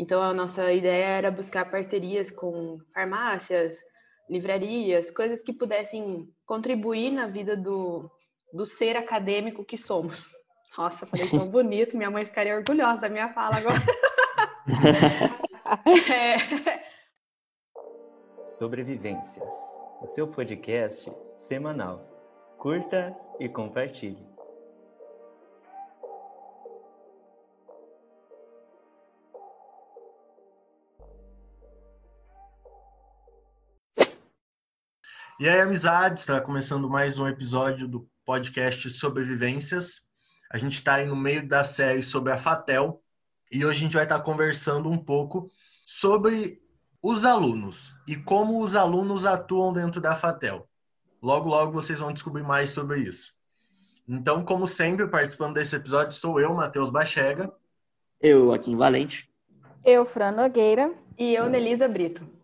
Então, a nossa ideia era buscar parcerias com farmácias, livrarias, coisas que pudessem contribuir na vida do, do ser acadêmico que somos. Nossa, falei tão bonito, minha mãe ficaria orgulhosa da minha fala agora. é... Sobrevivências, o seu podcast semanal. Curta e compartilhe. E aí, amizades, está começando mais um episódio do podcast Sobrevivências. A gente está aí no meio da série sobre a Fatel e hoje a gente vai estar tá conversando um pouco sobre os alunos e como os alunos atuam dentro da Fatel. Logo, logo vocês vão descobrir mais sobre isso. Então, como sempre, participando desse episódio estou eu, Matheus Bachega. Eu, Joaquim Valente. Eu, Fran Nogueira. E eu, Nelisa Brito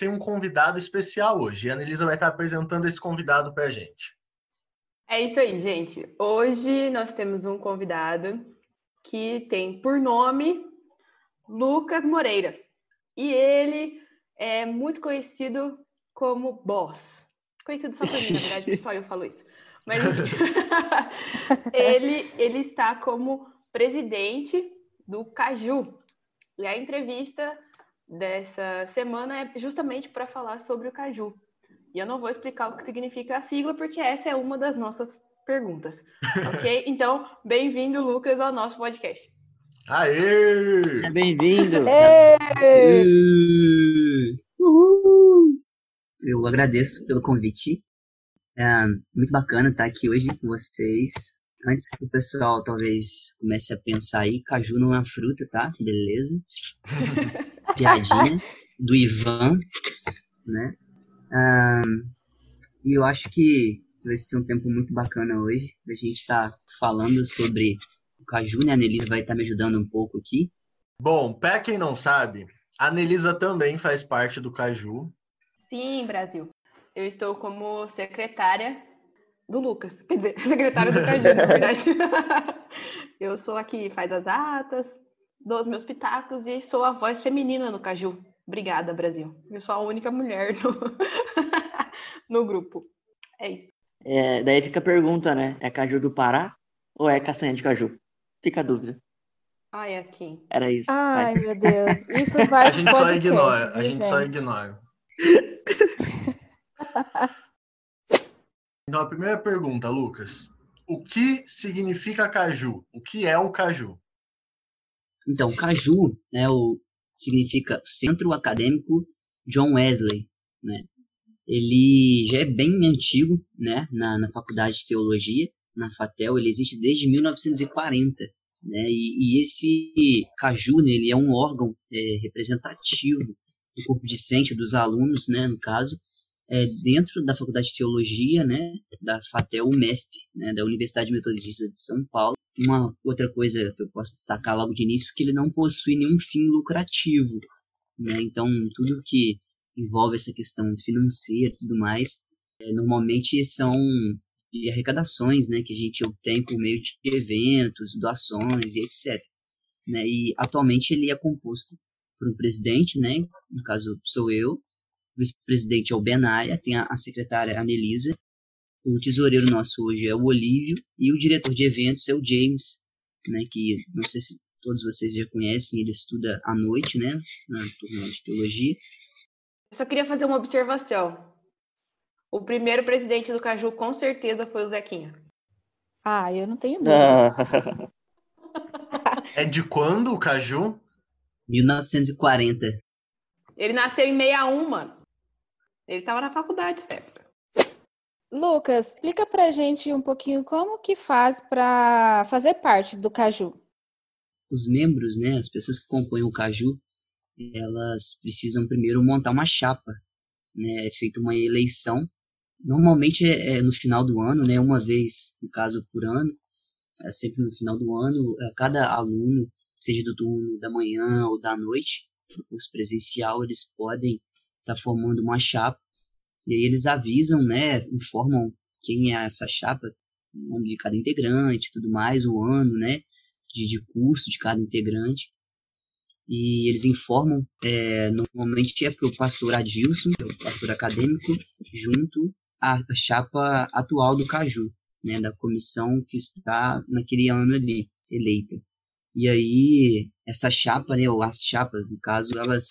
tem um convidado especial hoje. E a Anelisa vai estar apresentando esse convidado para a gente. É isso aí, gente. Hoje nós temos um convidado que tem por nome Lucas Moreira. E ele é muito conhecido como Boss. Conhecido só por mim, na verdade, só eu falo isso. Mas ele, ele está como presidente do Caju. E a entrevista dessa semana é justamente para falar sobre o caju. E eu não vou explicar o que significa a sigla, porque essa é uma das nossas perguntas. Ok? Então, bem-vindo, Lucas, ao nosso podcast. Aê! Bem-vindo! Eu agradeço pelo convite. É muito bacana estar aqui hoje com vocês. Antes que o pessoal talvez comece a pensar aí, caju não é uma fruta, tá? Beleza? piadinha do Ivan, né? e eu acho que vai ser um tempo muito bacana hoje. A gente está falando sobre o Caju, né? A Nelisa vai estar tá me ajudando um pouco aqui. Bom, para quem não sabe, a Nelisa também faz parte do Caju. Sim, Brasil. Eu estou como secretária do Lucas, quer dizer, secretária do Caju, na verdade. eu sou a que faz as atas, dou os meus pitacos e sou a voz feminina no Caju. Obrigada, Brasil. Eu sou a única mulher no, no grupo. É isso. É, daí fica a pergunta, né? É Caju do Pará ou é caçanha de Caju? Fica a dúvida. Ai, aqui. Era isso. Ai, vai. meu Deus. Isso vai A gente só ignora. A gente, gente só ignora. então, a primeira pergunta, Lucas. O que significa caju? O que é o caju? Então, Caju, né, o, significa Centro Acadêmico John Wesley, né? Ele já é bem antigo, né, na, na Faculdade de Teologia, na FATEL, ele existe desde 1940, né, e, e esse Caju, né, ele é um órgão é, representativo do corpo discente, dos alunos, né, no caso, é, dentro da Faculdade de Teologia, né, da FATEL UMESP, né, da Universidade Metodista de São Paulo, uma outra coisa que eu posso destacar logo de início, que ele não possui nenhum fim lucrativo, né? Então, tudo que envolve essa questão financeira e tudo mais, é, normalmente são de arrecadações, né, que a gente obtém por meio de eventos, doações e etc. Né? E atualmente ele é composto por um presidente, né, no caso sou eu, o vice-presidente é o Benaia, tem a secretária Anelisa o tesoureiro nosso hoje é o Olívio e o diretor de eventos é o James, né, que não sei se todos vocês já conhecem, ele estuda à noite, né, na turma de teologia. Eu só queria fazer uma observação. O primeiro presidente do Caju com certeza foi o Zequinha. Ah, eu não tenho dúvidas. é de quando o Caju? 1940. Ele nasceu em 61, mano. Ele estava na faculdade, certo? Lucas, explica pra gente um pouquinho como que faz para fazer parte do Caju. Os membros, né, as pessoas que compõem o Caju, elas precisam primeiro montar uma chapa, né, é feita uma eleição. Normalmente é, é, no final do ano, né, uma vez, no caso, por ano, é sempre no final do ano, é, cada aluno, seja do turno da manhã ou da noite, no curso presencial, eles podem estar tá formando uma chapa e aí eles avisam, né, informam quem é essa chapa, o nome de cada integrante, tudo mais, o ano, né, de, de curso de cada integrante. e eles informam, é, normalmente é para o pastor Adilson, é o pastor acadêmico, junto à chapa atual do Caju, né, da comissão que está naquele ano ali, eleita. E aí, essa chapa, né, ou as chapas, no caso, elas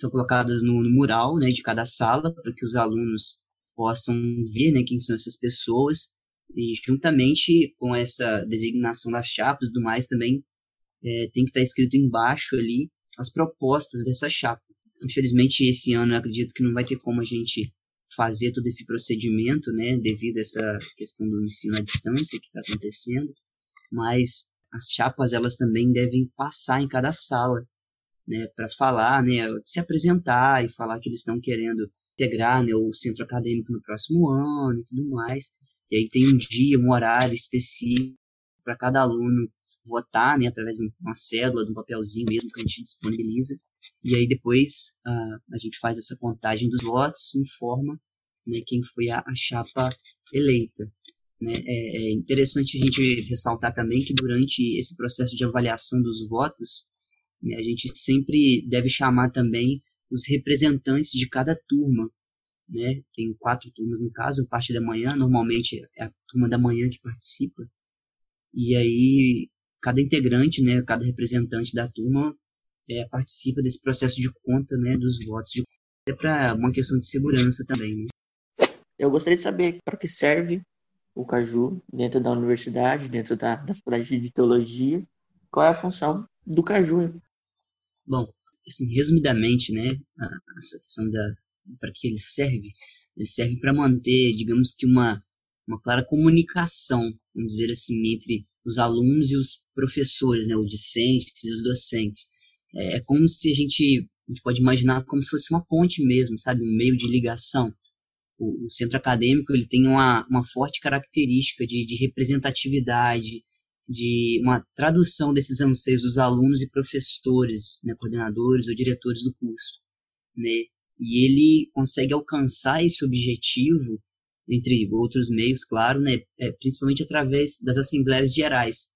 são colocadas no, no mural né, de cada sala, para que os alunos possam ver né, quem são essas pessoas, e juntamente com essa designação das chapas e do mais, também é, tem que estar tá escrito embaixo ali as propostas dessa chapa. Infelizmente, esse ano eu acredito que não vai ter como a gente fazer todo esse procedimento, né, devido a essa questão do ensino à distância que está acontecendo, mas as chapas elas também devem passar em cada sala, né, para falar, né, se apresentar e falar que eles estão querendo integrar, né, o centro acadêmico no próximo ano e tudo mais. E aí tem um dia, um horário específico para cada aluno votar, né, através de uma cédula, de um papelzinho mesmo que a gente disponibiliza. E aí depois uh, a gente faz essa contagem dos votos, informa né, quem foi a, a chapa eleita. Né? É, é, interessante a gente ressaltar também que durante esse processo de avaliação dos votos, a gente sempre deve chamar também os representantes de cada turma. Né? Tem quatro turmas no caso, parte da manhã, normalmente é a turma da manhã que participa. E aí cada integrante, né, cada representante da turma é, participa desse processo de conta né, dos votos. É para uma questão de segurança também. Né? Eu gostaria de saber para que serve o Caju dentro da universidade, dentro da, da faculdade de teologia. Qual é a função do Caju? Bom, assim, resumidamente, né, essa questão da para que ele serve, ele serve para manter, digamos que uma uma clara comunicação, vamos dizer assim, entre os alunos e os professores, né, os discentes e os docentes. É, é como se a gente, a gente pode imaginar como se fosse uma ponte mesmo, sabe, um meio de ligação. O, o centro acadêmico ele tem uma, uma forte característica de, de representatividade, de uma tradução desses anseios dos alunos e professores, né, coordenadores ou diretores do curso, né? E ele consegue alcançar esse objetivo entre outros meios, claro, né, é, principalmente através das assembleias gerais.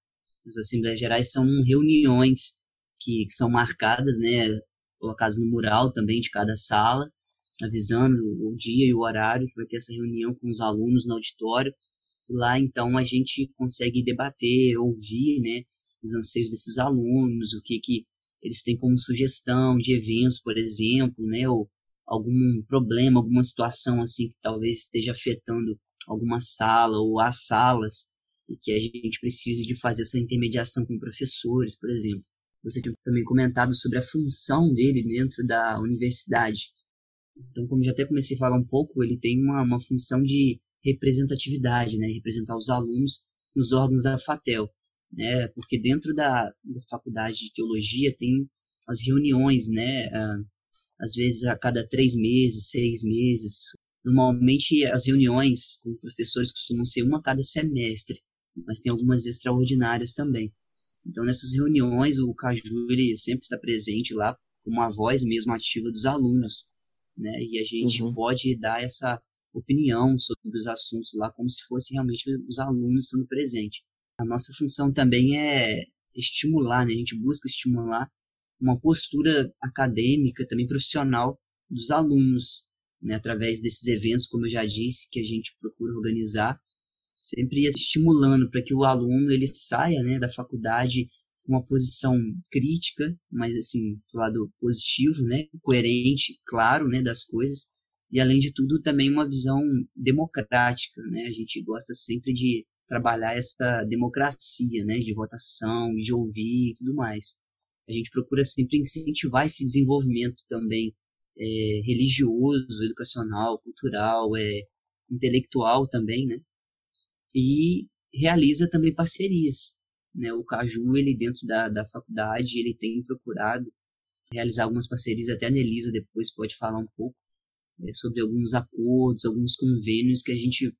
As assembleias gerais são reuniões que, que são marcadas, né, colocadas no mural também de cada sala, avisando o dia e o horário que vai ter essa reunião com os alunos no auditório. Lá, então, a gente consegue debater, ouvir, né, os anseios desses alunos, o que que eles têm como sugestão de eventos, por exemplo, né, ou algum problema, alguma situação assim que talvez esteja afetando alguma sala ou as salas e que a gente precise de fazer essa intermediação com professores, por exemplo. Você tinha também comentado sobre a função dele dentro da universidade. Então, como já até comecei a falar um pouco, ele tem uma, uma função de representatividade, né? representar os alunos nos órgãos da FATEL, né? porque dentro da, da faculdade de teologia tem as reuniões, né? Às vezes a cada três meses, seis meses. Normalmente as reuniões com professores costumam ser uma a cada semestre, mas tem algumas extraordinárias também. Então nessas reuniões o Caju ele sempre está presente lá como a voz mesmo ativa dos alunos, né? E a gente uhum. pode dar essa opinião sobre os assuntos lá como se fossem realmente os alunos estando presentes. A nossa função também é estimular, né? A gente busca estimular uma postura acadêmica, também profissional dos alunos, né, através desses eventos, como eu já disse, que a gente procura organizar, sempre estimulando para que o aluno ele saia né, da faculdade com uma posição crítica, mas assim, do lado positivo, né, coerente, claro, né, das coisas, e além de tudo também uma visão democrática, né? A gente gosta sempre de trabalhar essa democracia, né, de votação, de ouvir e tudo mais a gente procura sempre incentivar esse desenvolvimento também é, religioso, educacional, cultural, é, intelectual também, né? E realiza também parcerias, né? O Caju, ele dentro da, da faculdade, ele tem procurado realizar algumas parcerias, até a Nelisa depois pode falar um pouco é, sobre alguns acordos, alguns convênios que a gente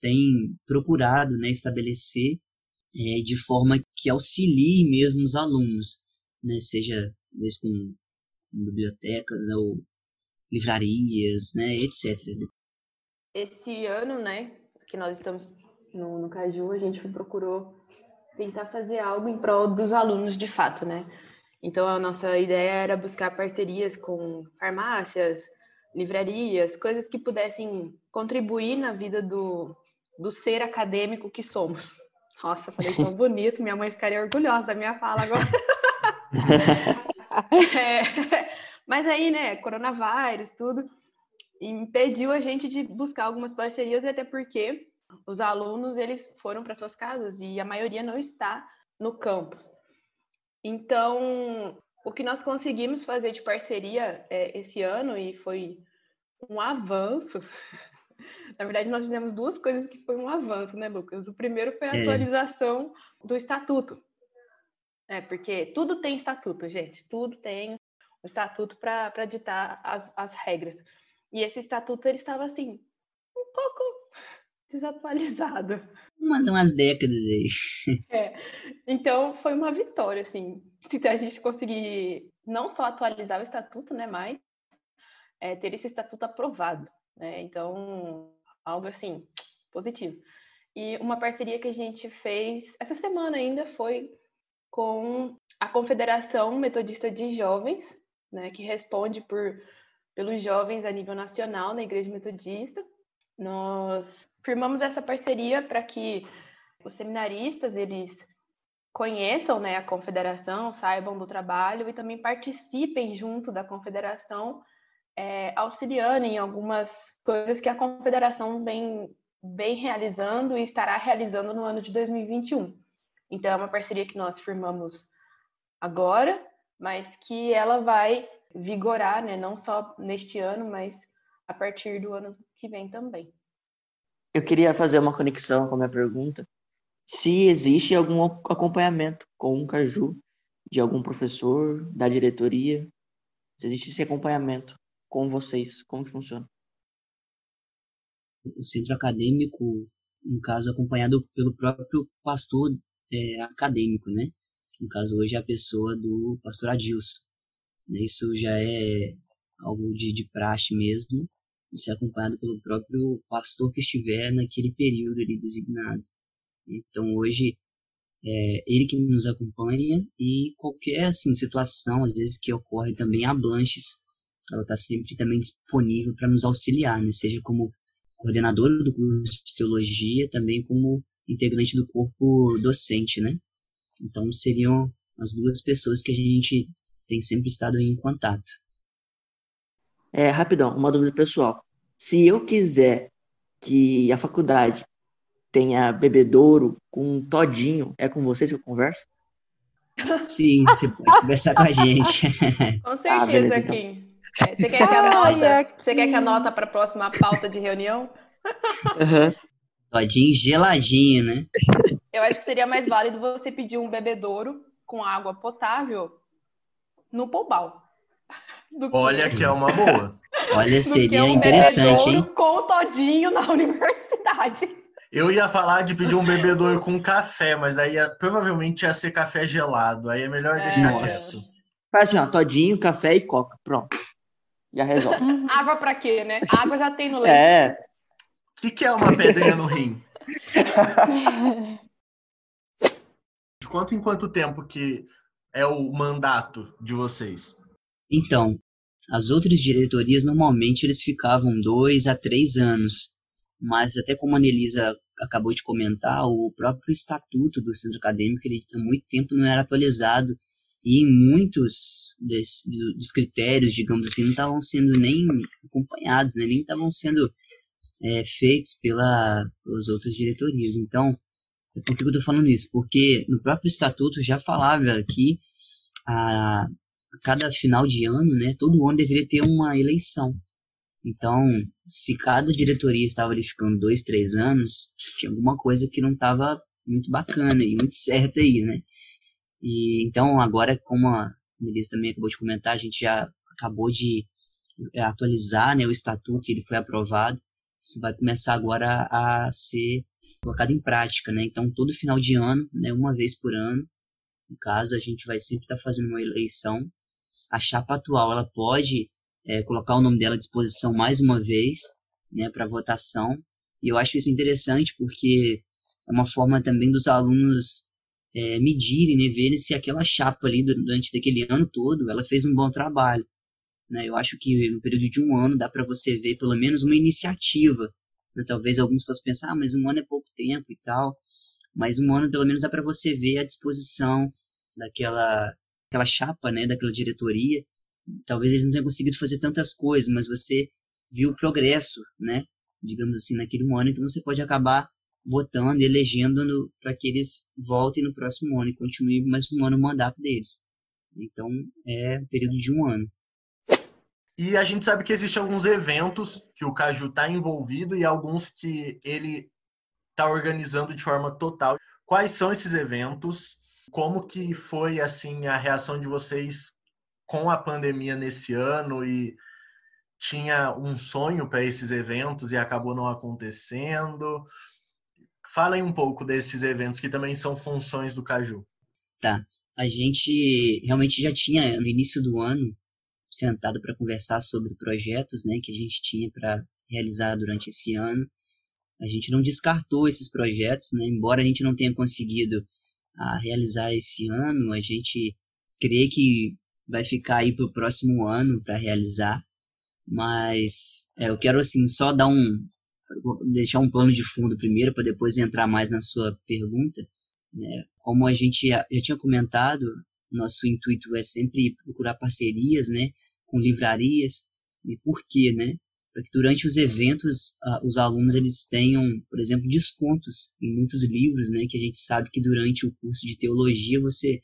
tem procurado né, estabelecer é, de forma que auxilie mesmo os alunos né, seja talvez com, com bibliotecas ou livrarias, né, etc. Esse ano, né, que nós estamos no, no Caju, a gente procurou tentar fazer algo em prol dos alunos de fato, né? Então, a nossa ideia era buscar parcerias com farmácias, livrarias, coisas que pudessem contribuir na vida do, do ser acadêmico que somos. Nossa, falei tão bonito, minha mãe ficaria orgulhosa da minha fala agora. é, mas aí, né, coronavírus, tudo, impediu a gente de buscar algumas parcerias, até porque os alunos eles foram para suas casas e a maioria não está no campus. Então, o que nós conseguimos fazer de parceria é, esse ano e foi um avanço. Na verdade, nós fizemos duas coisas que foi um avanço, né, Lucas? O primeiro foi a é. atualização do estatuto. É, porque tudo tem estatuto, gente. Tudo tem o estatuto para ditar as, as regras. E esse estatuto ele estava assim, um pouco desatualizado. Umas, umas décadas aí. É. Então foi uma vitória, assim, se a gente conseguir não só atualizar o estatuto, né, mas é, ter esse estatuto aprovado. Né? Então, algo assim, positivo. E uma parceria que a gente fez essa semana ainda foi com a Confederação Metodista de Jovens, né, que responde por pelos jovens a nível nacional na Igreja Metodista. Nós firmamos essa parceria para que os seminaristas eles conheçam né, a confederação, saibam do trabalho e também participem junto da confederação, é, auxiliando em algumas coisas que a confederação vem, vem realizando e estará realizando no ano de 2021. Então, é uma parceria que nós firmamos agora, mas que ela vai vigorar, né? Não só neste ano, mas a partir do ano que vem também. Eu queria fazer uma conexão com a minha pergunta. Se existe algum acompanhamento com o Caju de algum professor, da diretoria, se existe esse acompanhamento com vocês, como que funciona? O centro acadêmico, no caso, acompanhado pelo próprio pastor é, acadêmico, né? No caso, hoje é a pessoa do pastor Adilson. Né? Isso já é algo de, de praxe mesmo, de ser acompanhado pelo próprio pastor que estiver naquele período ali designado. Então hoje é ele que nos acompanha e qualquer assim situação às vezes que ocorre também a Blanches, ela está sempre também disponível para nos auxiliar, né? Seja como coordenadora do curso de teologia, também como integrante do corpo docente, né? Então seriam as duas pessoas que a gente tem sempre estado em contato. É, rapidão, uma dúvida pessoal. Se eu quiser que a faculdade tenha bebedouro com todinho, é com vocês que eu converso? Sim, você pode conversar com a gente. Com certeza, ah, beleza, então. Kim. É, você quer que anota, você quer que anota para a próxima pauta de reunião? Uhum. Todinho geladinho, né? Eu acho que seria mais válido você pedir um bebedouro com água potável no Pombal. Olha que é uma boa. Olha, seria um interessante, hein? Com o todinho na universidade. Eu ia falar de pedir um bebedouro com café, mas daí ia, provavelmente ia ser café gelado. Aí é melhor é... deixar Nossa. quieto. Faz assim, ó, todinho, café e coca. Pronto. Já resolve. Água pra quê, né? Água já tem no leite. É. O que, que é uma pedrinha no rim? de quanto em quanto tempo que é o mandato de vocês? Então, as outras diretorias normalmente eles ficavam dois a três anos, mas até como a Anelisa acabou de comentar, o próprio estatuto do centro acadêmico ele há muito tempo não era atualizado e muitos desse, dos critérios, digamos assim, não estavam sendo nem acompanhados, né? nem estavam sendo é, feitos pela, pelas outras diretorias. Então, por que eu estou falando isso? Porque no próprio estatuto já falava que a, a cada final de ano, né, todo ano deveria ter uma eleição. Então, se cada diretoria estava ali ficando dois, três anos, tinha alguma coisa que não estava muito bacana e muito certa aí, né? E então agora, como a Melissa também acabou de comentar, a gente já acabou de é, atualizar, né, o estatuto, ele foi aprovado. Isso vai começar agora a ser colocado em prática, né? Então, todo final de ano, né, uma vez por ano, no caso, a gente vai sempre estar tá fazendo uma eleição. A chapa atual, ela pode é, colocar o nome dela à disposição mais uma vez, né, para votação. E eu acho isso interessante porque é uma forma também dos alunos é, medirem, né, verem se aquela chapa ali durante aquele ano todo ela fez um bom trabalho. Né? Eu acho que no período de um ano dá para você ver pelo menos uma iniciativa. Né? Talvez alguns possam pensar, ah, mas um ano é pouco tempo e tal. Mas um ano pelo menos dá para você ver a disposição daquela aquela chapa, né, daquela diretoria. Talvez eles não tenham conseguido fazer tantas coisas, mas você viu o progresso, né, digamos assim, naquele ano. Então você pode acabar votando, elegendo para que eles voltem no próximo ano e continuem mais um ano o mandato deles. Então é um período de um ano. E a gente sabe que existem alguns eventos que o Caju está envolvido e alguns que ele está organizando de forma total. Quais são esses eventos? Como que foi assim a reação de vocês com a pandemia nesse ano e tinha um sonho para esses eventos e acabou não acontecendo? Fala aí um pouco desses eventos que também são funções do Caju. Tá. A gente realmente já tinha no início do ano sentado para conversar sobre projetos né, que a gente tinha para realizar durante esse ano. A gente não descartou esses projetos, né, embora a gente não tenha conseguido a ah, realizar esse ano, a gente crê que vai ficar aí para o próximo ano para realizar. Mas é, eu quero assim só dar um deixar um plano de fundo primeiro para depois entrar mais na sua pergunta. Né? Como a gente já, tinha comentado, nosso intuito é sempre procurar parcerias, né, com livrarias. E por quê, né? Para que durante os eventos os alunos eles tenham, por exemplo, descontos em muitos livros, né, que a gente sabe que durante o curso de teologia você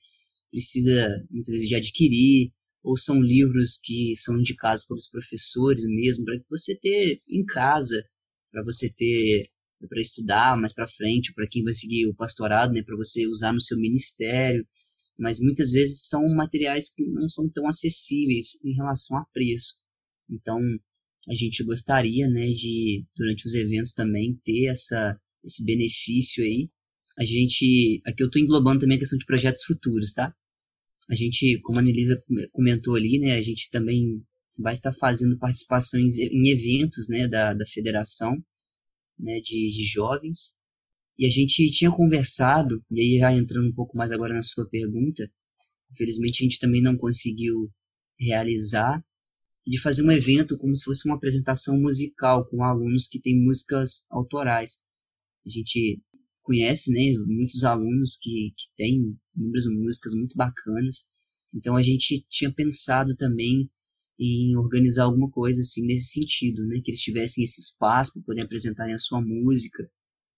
precisa muitas vezes de adquirir, ou são livros que são indicados pelos professores mesmo, para você ter em casa, para você ter para estudar mais para frente, para quem vai seguir o pastorado, né, para você usar no seu ministério mas muitas vezes são materiais que não são tão acessíveis em relação a preço. Então, a gente gostaria, né, de durante os eventos também ter essa esse benefício aí. A gente, aqui eu estou englobando também a questão de projetos futuros, tá? A gente, como a Anelisa comentou ali, né, a gente também vai estar fazendo participações em eventos, né, da, da federação, né, de, de jovens. E a gente tinha conversado, e aí já entrando um pouco mais agora na sua pergunta, infelizmente a gente também não conseguiu realizar, de fazer um evento como se fosse uma apresentação musical com alunos que têm músicas autorais. A gente conhece, né, muitos alunos que, que têm inúmeras músicas muito bacanas, então a gente tinha pensado também em organizar alguma coisa assim nesse sentido, né, que eles tivessem esse espaço para poder apresentarem a sua música,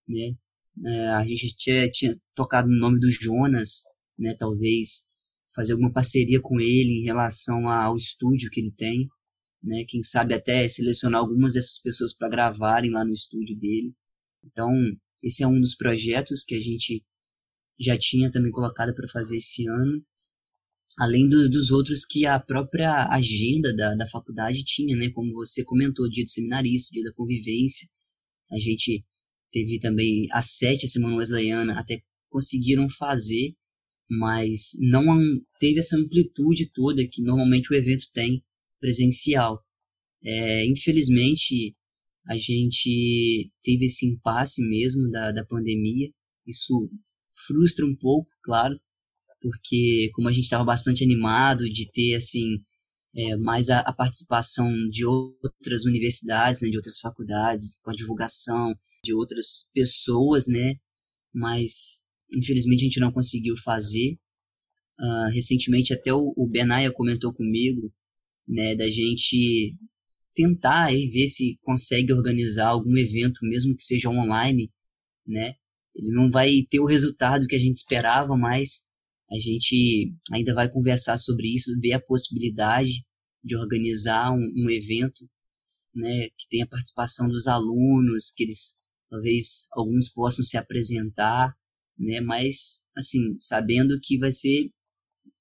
né, é, a gente tinha, tinha tocado no nome do Jonas, né? Talvez fazer alguma parceria com ele em relação ao estúdio que ele tem, né? Quem sabe até selecionar algumas dessas pessoas para gravarem lá no estúdio dele. Então, esse é um dos projetos que a gente já tinha também colocado para fazer esse ano, além do, dos outros que a própria agenda da, da faculdade tinha, né? Como você comentou, dia do seminarista, dia da convivência. A gente teve também a sete, a Semana Wesleyana, até conseguiram fazer, mas não teve essa amplitude toda que normalmente o evento tem presencial. É, infelizmente, a gente teve esse impasse mesmo da, da pandemia. Isso frustra um pouco, claro, porque como a gente estava bastante animado de ter assim é, mais a, a, participação de outras universidades, né, de outras faculdades, com a divulgação de outras pessoas, né? Mas infelizmente a gente não conseguiu fazer. Uh, recentemente até o, o comentou comigo, né, da gente tentar aí ver se consegue organizar algum evento, mesmo que seja online, né? Ele não vai ter o resultado que a gente esperava, mas a gente ainda vai conversar sobre isso, ver a possibilidade de organizar um, um evento né, que tenha participação dos alunos, que eles talvez alguns possam se apresentar, né, mas assim, sabendo que vai ser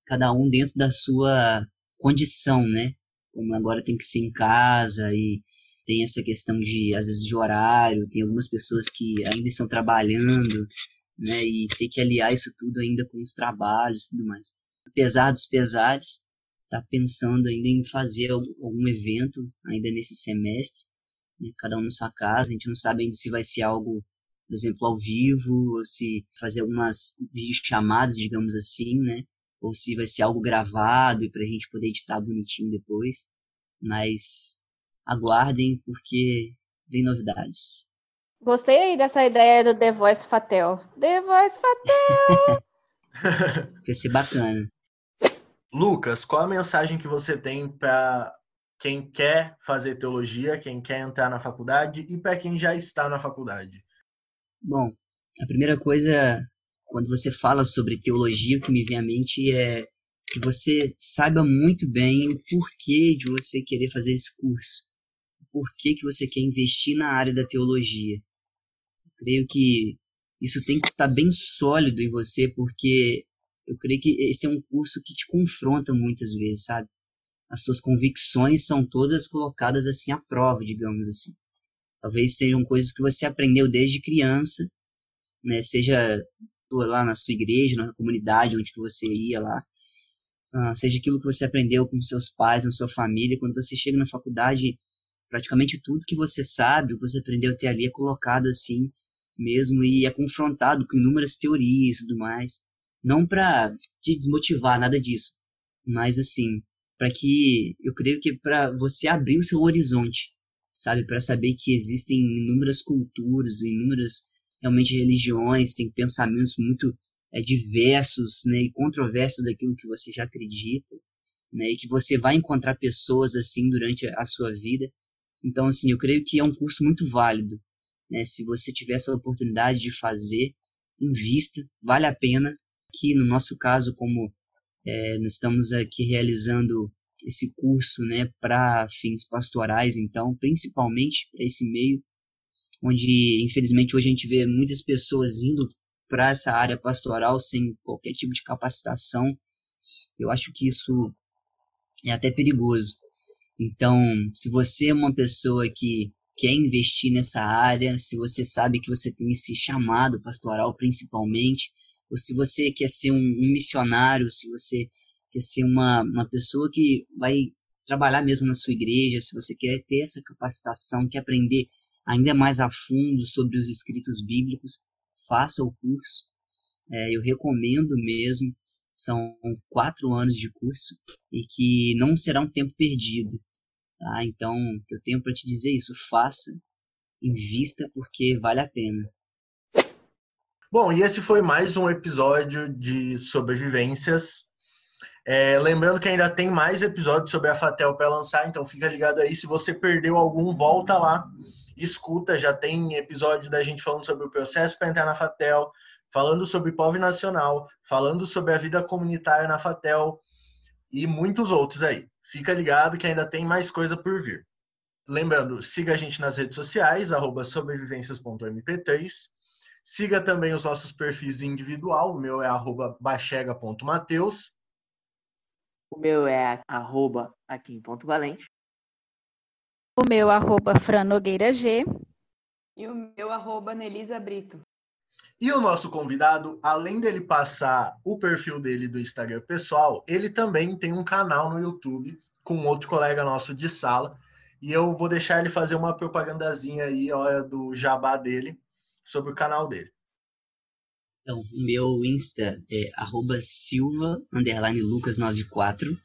cada um dentro da sua condição, né? Como agora tem que ser em casa e tem essa questão de às vezes de horário, tem algumas pessoas que ainda estão trabalhando, né, e ter que aliar isso tudo ainda com os trabalhos e tudo mais. Apesar dos pesares, tá pensando ainda em fazer algum evento ainda nesse semestre, né, cada um na sua casa. A gente não sabe ainda se vai ser algo por exemplo, ao vivo, ou se fazer algumas chamadas, digamos assim, né? Ou se vai ser algo gravado e para a gente poder editar bonitinho depois. Mas aguardem, porque vem novidades. Gostei aí dessa ideia do The Voice Fatel. The Voice Fatel! Vai ser bacana. Lucas, qual a mensagem que você tem para quem quer fazer teologia, quem quer entrar na faculdade e para quem já está na faculdade? Bom, a primeira coisa, quando você fala sobre teologia, o que me vem à mente é que você saiba muito bem o porquê de você querer fazer esse curso. O porquê que você quer investir na área da teologia. Eu creio que isso tem que estar bem sólido em você, porque eu creio que esse é um curso que te confronta muitas vezes, sabe? As suas convicções são todas colocadas assim à prova, digamos assim. Talvez sejam coisas que você aprendeu desde criança, né? Seja lá na sua igreja, na comunidade onde você ia lá, uh, seja aquilo que você aprendeu com seus pais, na sua família, quando você chega na faculdade, praticamente tudo que você sabe, o que você aprendeu até ali é colocado assim mesmo e é confrontado com inúmeras teorias e tudo mais. Não para te desmotivar, nada disso, mas assim, para que eu creio que para você abrir o seu horizonte, sabe, para saber que existem inúmeras culturas, inúmeras realmente religiões, tem pensamentos muito é, diversos, né, e controversos daquilo que você já acredita, né, e que você vai encontrar pessoas assim durante a sua vida. Então, assim, eu creio que é um curso muito válido, né? Se você tiver essa oportunidade de fazer, invista, vale a pena. Que no nosso caso, como é, nós estamos aqui realizando esse curso, né, para fins pastorais, então, principalmente para esse meio, onde infelizmente hoje a gente vê muitas pessoas indo para essa área pastoral sem qualquer tipo de capacitação. Eu acho que isso é até perigoso. Então, se você é uma pessoa que quer investir nessa área, se você sabe que você tem esse chamado pastoral principalmente, ou se você quer ser um, um missionário, se você quer ser uma, uma pessoa que vai trabalhar mesmo na sua igreja, se você quer ter essa capacitação, quer aprender ainda mais a fundo sobre os escritos bíblicos, faça o curso. É, eu recomendo mesmo. São quatro anos de curso e que não será um tempo perdido. Tá? Então, eu tenho para te dizer isso, faça, invista, porque vale a pena. Bom, e esse foi mais um episódio de sobrevivências. É, lembrando que ainda tem mais episódios sobre a Fatel para lançar, então fica ligado aí. Se você perdeu algum, volta lá, escuta. Já tem episódio da gente falando sobre o processo para entrar na Fatel, falando sobre POV Nacional, falando sobre a vida comunitária na Fatel e muitos outros aí. Fica ligado que ainda tem mais coisa por vir. Lembrando, siga a gente nas redes sociais, sobrevivências.mp3. Siga também os nossos perfis individual. O meu é arroba bachega.mateus. O meu é arroba aqui.valente. O meu arroba franogueira G. E o meu arroba Nelisa Brito. E o nosso convidado, além dele passar o perfil dele do Instagram pessoal, ele também tem um canal no YouTube com outro colega nosso de sala. E eu vou deixar ele fazer uma propagandazinha aí, olha, do jabá dele, sobre o canal dele. Então, o meu Insta é arroba silva, underline lucas94.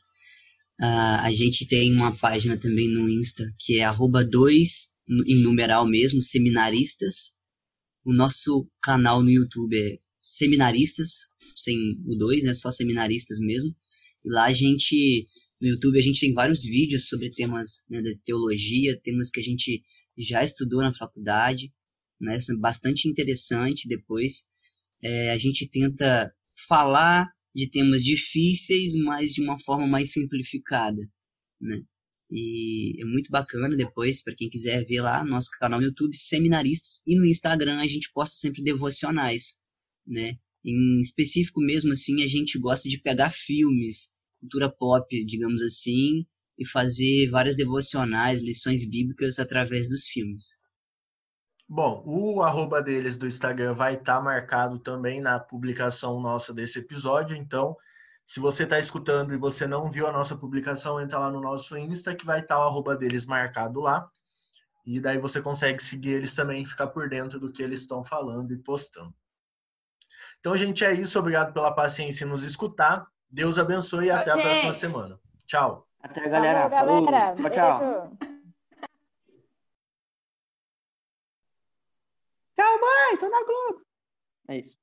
Uh, a gente tem uma página também no Insta que é arroba 2, em numeral mesmo, seminaristas. O nosso canal no YouTube é Seminaristas, sem o 2, né? Só Seminaristas mesmo. E lá a gente, no YouTube, a gente tem vários vídeos sobre temas né, de teologia, temas que a gente já estudou na faculdade, né? Bastante interessante depois. É, a gente tenta falar de temas difíceis, mas de uma forma mais simplificada, né? E é muito bacana depois, para quem quiser ver lá, nosso canal no YouTube, Seminaristas, e no Instagram a gente posta sempre devocionais, né? Em específico mesmo assim, a gente gosta de pegar filmes, cultura pop, digamos assim, e fazer várias devocionais, lições bíblicas através dos filmes. Bom, o arroba deles do Instagram vai estar tá marcado também na publicação nossa desse episódio, então se você está escutando e você não viu a nossa publicação, entra lá no nosso Insta, que vai estar tá o arroba deles marcado lá. E daí você consegue seguir eles também e ficar por dentro do que eles estão falando e postando. Então, gente, é isso. Obrigado pela paciência em nos escutar. Deus abençoe e até a próxima semana. Tchau. Até, galera. Valeu, galera. Falou. Tchau, tchau. Beijo. Tchau, mãe. Tô na Globo. É isso.